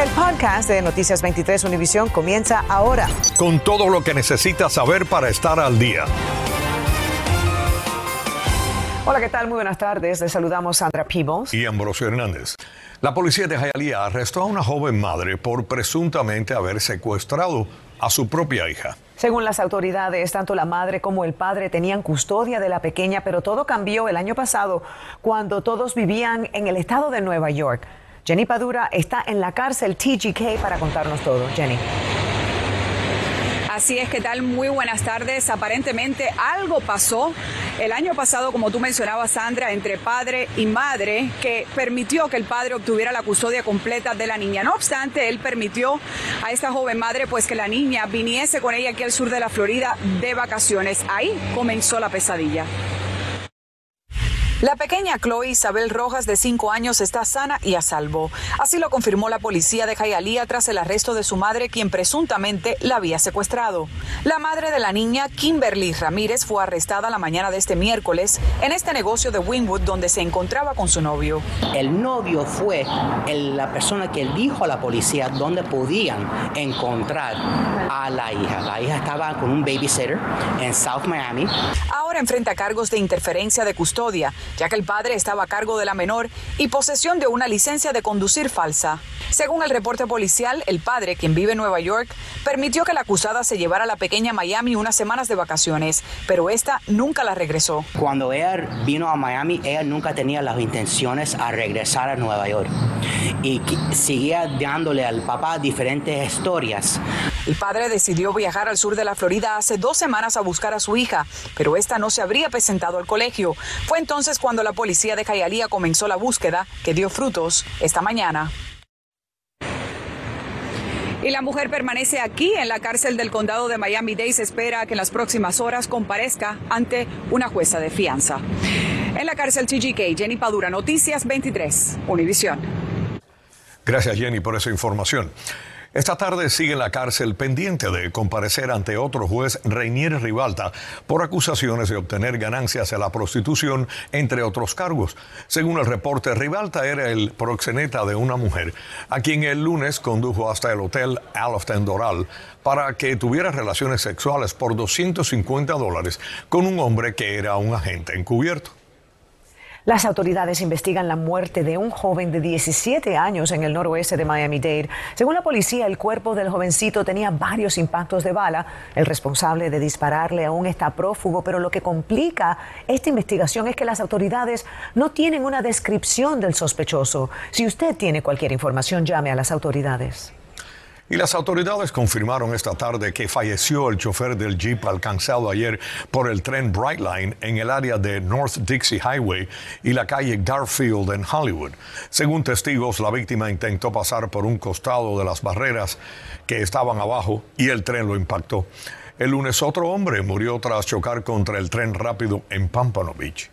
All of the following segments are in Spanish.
El podcast de Noticias 23 Univisión comienza ahora. Con todo lo que necesitas saber para estar al día. Hola, ¿qué tal? Muy buenas tardes. Les saludamos Sandra Peebles. Y Ambrosio Hernández. La policía de Hialeah arrestó a una joven madre por presuntamente haber secuestrado a su propia hija. Según las autoridades, tanto la madre como el padre tenían custodia de la pequeña, pero todo cambió el año pasado cuando todos vivían en el estado de Nueva York. Jenny Padura está en la cárcel TGK para contarnos todo. Jenny. Así es, que tal? Muy buenas tardes. Aparentemente algo pasó el año pasado, como tú mencionabas, Sandra, entre padre y madre, que permitió que el padre obtuviera la custodia completa de la niña. No obstante, él permitió a esta joven madre, pues que la niña viniese con ella aquí al sur de la Florida de vacaciones. Ahí comenzó la pesadilla. La pequeña Chloe Isabel Rojas, de 5 años, está sana y a salvo. Así lo confirmó la policía de Jayalía tras el arresto de su madre, quien presuntamente la había secuestrado. La madre de la niña, Kimberly Ramírez, fue arrestada la mañana de este miércoles en este negocio de Wynwood, donde se encontraba con su novio. El novio fue la persona que dijo a la policía dónde podían encontrar a la hija. La hija estaba con un babysitter en South Miami. Ahora enfrenta cargos de interferencia de custodia ya que el padre estaba a cargo de la menor y posesión de una licencia de conducir falsa. Según el reporte policial, el padre, quien vive en Nueva York, permitió que la acusada se llevara a la pequeña Miami unas semanas de vacaciones, pero esta nunca la regresó. Cuando ella vino a Miami, ella nunca tenía las intenciones a regresar a Nueva York y seguía dándole al papá diferentes historias. El padre decidió viajar al sur de la Florida hace dos semanas a buscar a su hija, pero esta no se habría presentado al colegio. Fue entonces cuando la policía de Hialeah comenzó la búsqueda, que dio frutos esta mañana. Y la mujer permanece aquí en la cárcel del condado de Miami-Dade. Se espera que en las próximas horas comparezca ante una jueza de fianza. En la cárcel TGK, Jenny Padura, Noticias 23, Univisión. Gracias, Jenny, por esa información. Esta tarde sigue en la cárcel pendiente de comparecer ante otro juez, Reinier Rivalta, por acusaciones de obtener ganancias a la prostitución, entre otros cargos. Según el reporte, Rivalta era el proxeneta de una mujer, a quien el lunes condujo hasta el hotel Aloften Doral para que tuviera relaciones sexuales por 250 dólares con un hombre que era un agente encubierto. Las autoridades investigan la muerte de un joven de 17 años en el noroeste de Miami-Dade. Según la policía, el cuerpo del jovencito tenía varios impactos de bala. El responsable de dispararle aún está prófugo, pero lo que complica esta investigación es que las autoridades no tienen una descripción del sospechoso. Si usted tiene cualquier información, llame a las autoridades. Y las autoridades confirmaron esta tarde que falleció el chofer del jeep alcanzado ayer por el tren Brightline en el área de North Dixie Highway y la calle Garfield en Hollywood. Según testigos, la víctima intentó pasar por un costado de las barreras que estaban abajo y el tren lo impactó. El lunes otro hombre murió tras chocar contra el tren rápido en Pampano Beach.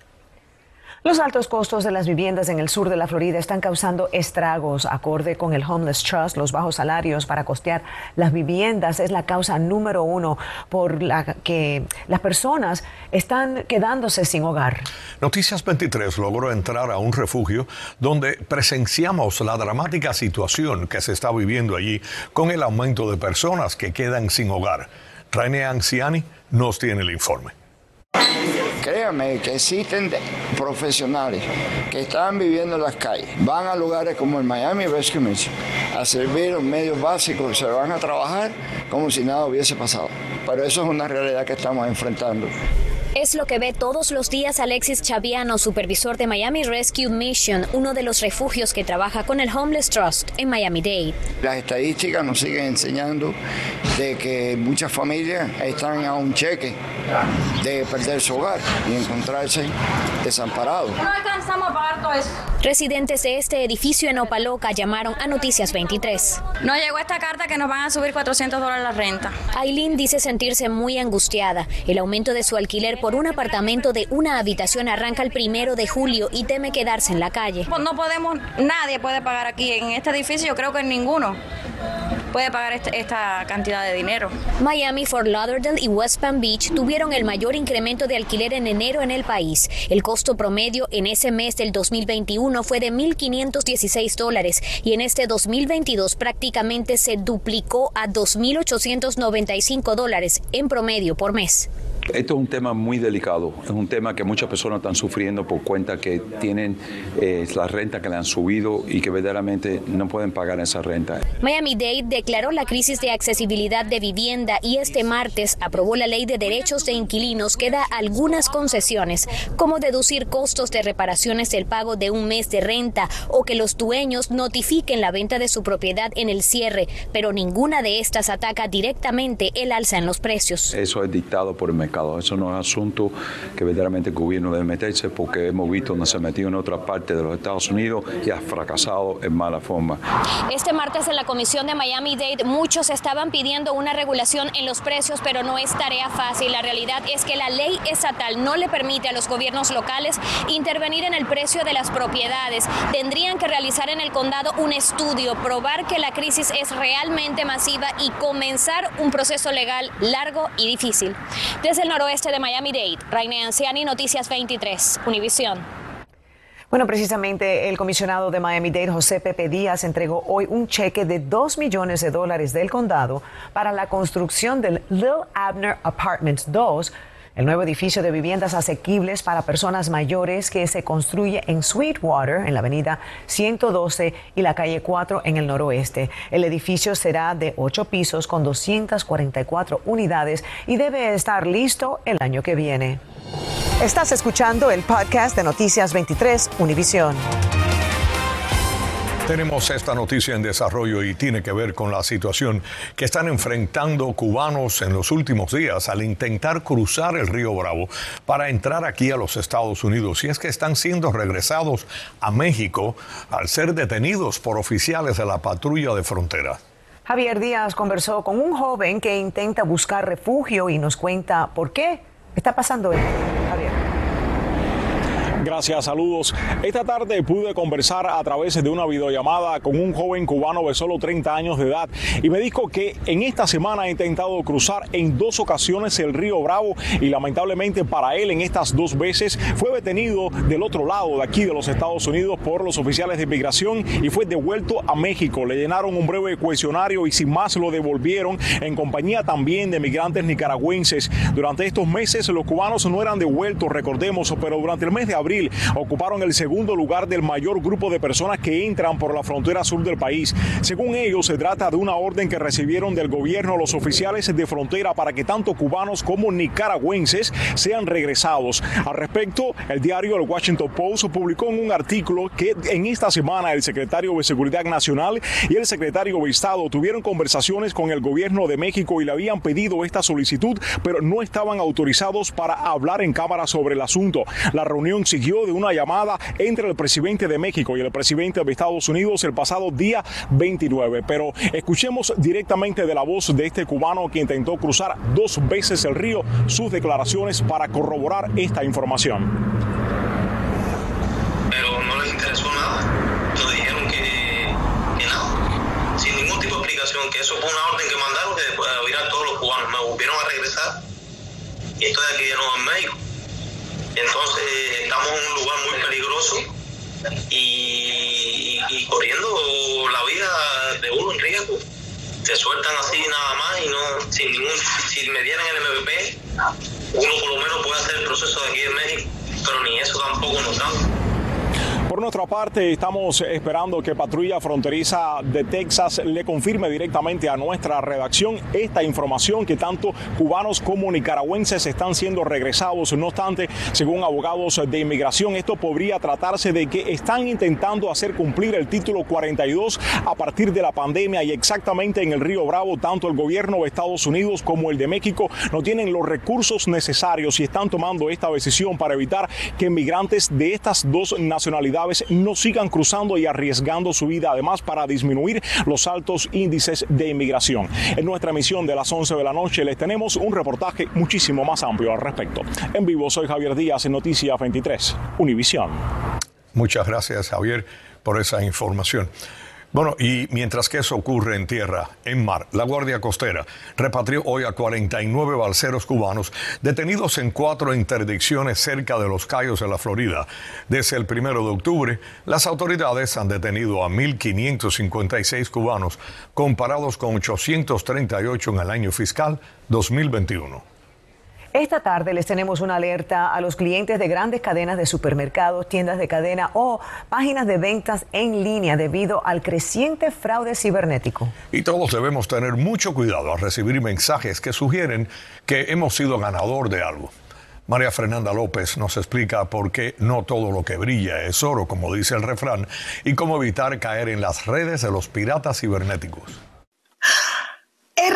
Los altos costos de las viviendas en el sur de la Florida están causando estragos. Acorde con el Homeless Trust, los bajos salarios para costear las viviendas es la causa número uno por la que las personas están quedándose sin hogar. Noticias 23 logró entrar a un refugio donde presenciamos la dramática situación que se está viviendo allí con el aumento de personas que quedan sin hogar. René Anciani nos tiene el informe. Créanme que existen profesionales que están viviendo en las calles, van a lugares como el Miami Rescue Mission a servir los medios básicos, se van a trabajar como si nada hubiese pasado. Pero eso es una realidad que estamos enfrentando. Es lo que ve todos los días Alexis Chaviano, supervisor de Miami Rescue Mission, uno de los refugios que trabaja con el Homeless Trust en Miami-Dade. Las estadísticas nos siguen enseñando de que muchas familias están a un cheque de perder su hogar y encontrarse desamparados. No alcanzamos a pagar todo eso. Residentes de este edificio en Opaloca llamaron a Noticias 23. No llegó esta carta que nos van a subir 400 dólares la renta. Aileen dice sentirse muy angustiada. El aumento de su alquiler por un apartamento de una habitación arranca el primero de julio y teme quedarse en la calle. Pues no podemos, nadie puede pagar aquí en este edificio, yo creo que ninguno. puede pagar este, esta cantidad de dinero. Miami, Fort Lauderdale y West Palm Beach tuvieron el mayor incremento de alquiler en enero en el país. El costo promedio en ese mes del 2021 fue de 1.516 dólares y en este 2022 prácticamente se duplicó a 2.895 dólares en promedio por mes. Esto es un tema muy delicado, es un tema que muchas personas están sufriendo por cuenta que tienen eh, la renta que le han subido y que verdaderamente no pueden pagar esa renta. Miami-Dade declaró la crisis de accesibilidad de vivienda y este martes aprobó la ley de derechos de inquilinos que da algunas concesiones, como deducir costos de reparaciones del pago de un mes de renta o que los dueños notifiquen la venta de su propiedad en el cierre, pero ninguna de estas ataca directamente el alza en los precios. Eso es dictado por el mercado eso no es asunto que verdaderamente el gobierno debe meterse porque hemos visto donde se ha metido en otra parte de los Estados Unidos y ha fracasado en mala forma. Este martes en la comisión de Miami-Dade muchos estaban pidiendo una regulación en los precios, pero no es tarea fácil. La realidad es que la ley estatal no le permite a los gobiernos locales intervenir en el precio de las propiedades. Tendrían que realizar en el condado un estudio, probar que la crisis es realmente masiva y comenzar un proceso legal largo y difícil. Desde noroeste de Miami-Dade, Raine Anciani, Noticias 23, Univisión. Bueno, precisamente el comisionado de Miami-Dade, José Pepe Díaz, entregó hoy un cheque de 2 millones de dólares del condado para la construcción del Lil Abner Apartments 2 el nuevo edificio de viviendas asequibles para personas mayores que se construye en Sweetwater, en la avenida 112 y la calle 4 en el noroeste. El edificio será de ocho pisos con 244 unidades y debe estar listo el año que viene. Estás escuchando el podcast de Noticias 23 Univisión. Tenemos esta noticia en desarrollo y tiene que ver con la situación que están enfrentando cubanos en los últimos días al intentar cruzar el río Bravo para entrar aquí a los Estados Unidos. Y es que están siendo regresados a México al ser detenidos por oficiales de la patrulla de frontera. Javier Díaz conversó con un joven que intenta buscar refugio y nos cuenta por qué está pasando esto. Javier. Gracias, saludos. Esta tarde pude conversar a través de una videollamada con un joven cubano de solo 30 años de edad y me dijo que en esta semana ha intentado cruzar en dos ocasiones el río Bravo y lamentablemente para él en estas dos veces fue detenido del otro lado de aquí de los Estados Unidos por los oficiales de inmigración y fue devuelto a México. Le llenaron un breve cuestionario y sin más lo devolvieron en compañía también de migrantes nicaragüenses. Durante estos meses los cubanos no eran devueltos, recordemos, pero durante el mes de abril ocuparon el segundo lugar del mayor grupo de personas que entran por la frontera sur del país. Según ellos, se trata de una orden que recibieron del gobierno los oficiales de frontera para que tanto cubanos como nicaragüenses sean regresados. Al respecto, el diario El Washington Post publicó en un artículo que en esta semana el secretario de Seguridad Nacional y el secretario de Estado tuvieron conversaciones con el gobierno de México y le habían pedido esta solicitud, pero no estaban autorizados para hablar en cámara sobre el asunto. La reunión siguió de una llamada entre el presidente de México y el presidente de Estados Unidos el pasado día 29. Pero escuchemos directamente de la voz de este cubano que intentó cruzar dos veces el río sus declaraciones para corroborar esta información. Pero no les interesó nada. Nos dijeron que, que nada. Sin ningún tipo de explicación, que eso fue una orden que mandaron que después de a todos los cubanos. Me volvieron a regresar y estoy aquí de nuevo en México. Entonces estamos en un lugar muy peligroso y, corriendo la vida de uno en riesgo. Se sueltan así nada más y no, sin ningún, si me dieran el MVP, uno por lo menos puede hacer el proceso de aquí en México, pero ni eso tampoco nos dan. Por nuestra parte, estamos esperando que Patrulla Fronteriza de Texas le confirme directamente a nuestra redacción esta información que tanto cubanos como nicaragüenses están siendo regresados. No obstante, según abogados de inmigración, esto podría tratarse de que están intentando hacer cumplir el título 42 a partir de la pandemia y exactamente en el Río Bravo, tanto el gobierno de Estados Unidos como el de México no tienen los recursos necesarios y están tomando esta decisión para evitar que inmigrantes de estas dos nacionalidades no sigan cruzando y arriesgando su vida, además para disminuir los altos índices de inmigración. En nuestra emisión de las 11 de la noche les tenemos un reportaje muchísimo más amplio al respecto. En vivo soy Javier Díaz en Noticias 23, Univisión. Muchas gracias Javier por esa información. Bueno, y mientras que eso ocurre en tierra, en mar, la Guardia Costera repatrió hoy a 49 balseros cubanos detenidos en cuatro interdicciones cerca de los Cayos de la Florida. Desde el primero de octubre, las autoridades han detenido a 1.556 cubanos, comparados con 838 en el año fiscal 2021. Esta tarde les tenemos una alerta a los clientes de grandes cadenas de supermercados, tiendas de cadena o páginas de ventas en línea debido al creciente fraude cibernético. Y todos debemos tener mucho cuidado al recibir mensajes que sugieren que hemos sido ganador de algo. María Fernanda López nos explica por qué no todo lo que brilla es oro, como dice el refrán, y cómo evitar caer en las redes de los piratas cibernéticos.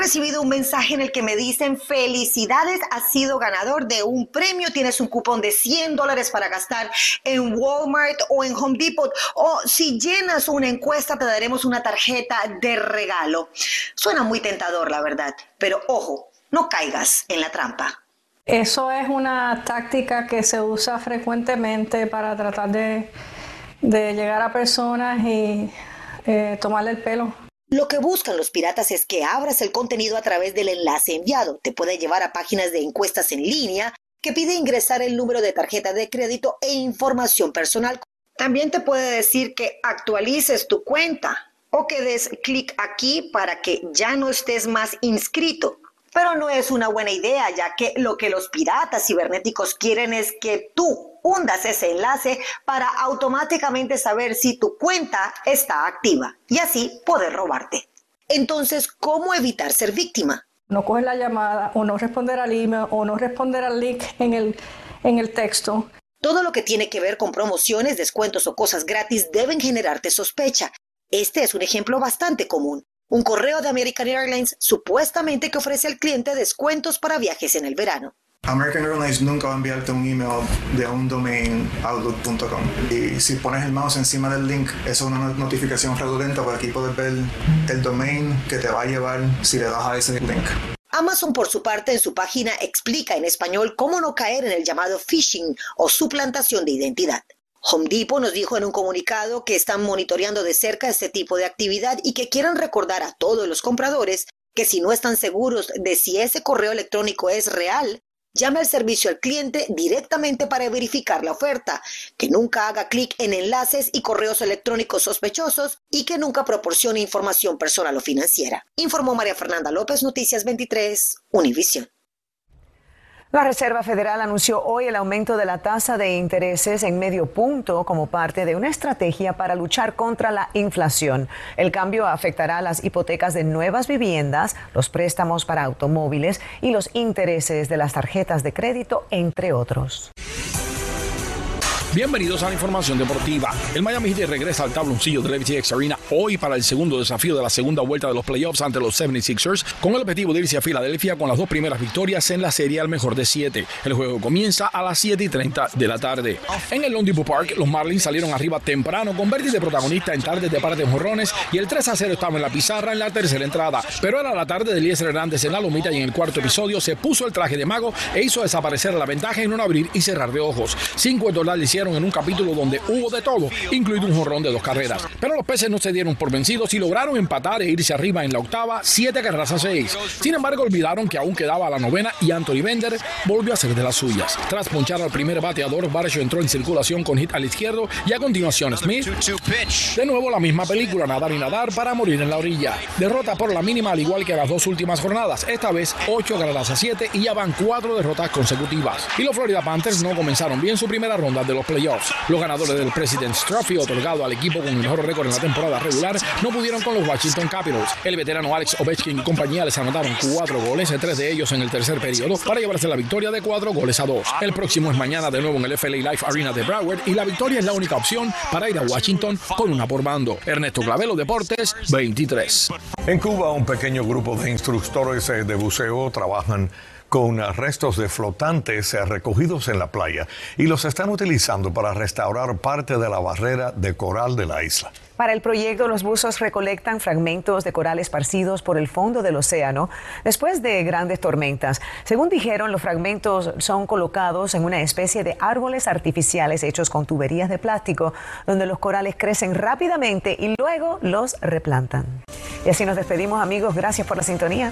Recibido un mensaje en el que me dicen felicidades, has sido ganador de un premio, tienes un cupón de 100 dólares para gastar en Walmart o en Home Depot o si llenas una encuesta te daremos una tarjeta de regalo. Suena muy tentador, la verdad, pero ojo, no caigas en la trampa. Eso es una táctica que se usa frecuentemente para tratar de, llegar a personas y eh, tomarle el pelo. Lo que buscan los piratas es que abras el contenido a través del enlace enviado. Te puede llevar a páginas de encuestas en línea que pide ingresar el número de tarjeta de crédito e información personal. También te puede decir que actualices tu cuenta o que des clic aquí para que ya no estés más inscrito. Pero no es una buena idea, ya que lo que los piratas cibernéticos quieren es que tú hundas ese enlace para automáticamente saber si tu cuenta está activa y así poder robarte. Entonces, ¿cómo evitar ser víctima? No coger la llamada o no responder al email o no responder al link en el, en el texto. Todo lo que tiene que ver con promociones, descuentos o cosas gratis deben generarte sospecha. Este es un ejemplo bastante común. Un correo de American Airlines supuestamente que ofrece al cliente descuentos para viajes en el verano. American Airlines nunca va a enviarte un email de un domain outlook.com. Y si pones el mouse encima del link, es una notificación fraudulenta, porque aquí puedes ver el domain que te va a llevar si le das a ese link. Amazon, por su parte, en su página explica en español cómo no caer en el llamado phishing o suplantación de identidad. Home Depot nos dijo en un comunicado que están monitoreando de cerca este tipo de actividad y que quieren recordar a todos los compradores que si no están seguros de si ese correo electrónico es real, Llame al servicio al cliente directamente para verificar la oferta, que nunca haga clic en enlaces y correos electrónicos sospechosos y que nunca proporcione información personal o financiera. Informó María Fernanda López, Noticias 23, Univisión. La Reserva Federal anunció hoy el aumento de la tasa de intereses en medio punto como parte de una estrategia para luchar contra la inflación. El cambio afectará las hipotecas de nuevas viviendas, los préstamos para automóviles y los intereses de las tarjetas de crédito, entre otros. Bienvenidos a la información deportiva. El Miami Heat regresa al tabloncillo del FTX Arena hoy para el segundo desafío de la segunda vuelta de los playoffs ante los 76ers, con el objetivo de irse a Filadelfia con las dos primeras victorias en la serie al mejor de siete. El juego comienza a las 7 y 30 de la tarde. En el Lone Park, los Marlins salieron arriba temprano con Verdi de protagonista en tardes de par de jorrones y el 3 a 0 estaba en la pizarra en la tercera entrada. Pero era la tarde de Eliezer Hernández en la lomita y en el cuarto episodio se puso el traje de mago e hizo desaparecer la ventaja en un abrir y cerrar de ojos. Cinco le en un capítulo donde hubo de todo, incluido un jorrón de dos carreras. Pero los peces no se dieron por vencidos y lograron empatar e irse arriba en la octava, siete carreras a seis. Sin embargo, olvidaron que aún quedaba la novena y Anthony Bender volvió a ser de las suyas. Tras ponchar al primer bateador, Barshow entró en circulación con hit al izquierdo y a continuación Smith. De nuevo la misma película, nadar y nadar para morir en la orilla. Derrota por la mínima al igual que las dos últimas jornadas, esta vez ocho carreras a siete y ya van cuatro derrotas consecutivas. Y los Florida Panthers no comenzaron bien su primera ronda de los playoffs. Los ganadores del President's Trophy, otorgado al equipo con el mejor récord en la temporada regular, no pudieron con los Washington Capitals. El veterano Alex Ovechkin y compañía les anotaron cuatro goles, tres de ellos en el tercer periodo, para llevarse la victoria de cuatro goles a dos. El próximo es mañana de nuevo en el FLA Life Arena de Broward y la victoria es la única opción para ir a Washington con una por bando. Ernesto Clavelo, Deportes 23. En Cuba, un pequeño grupo de instructores de buceo trabajan con restos de flotantes recogidos en la playa y los están utilizando para restaurar parte de la barrera de coral de la isla. Para el proyecto, los buzos recolectan fragmentos de coral esparcidos por el fondo del océano después de grandes tormentas. Según dijeron, los fragmentos son colocados en una especie de árboles artificiales hechos con tuberías de plástico, donde los corales crecen rápidamente y luego los replantan. Y así nos despedimos amigos, gracias por la sintonía.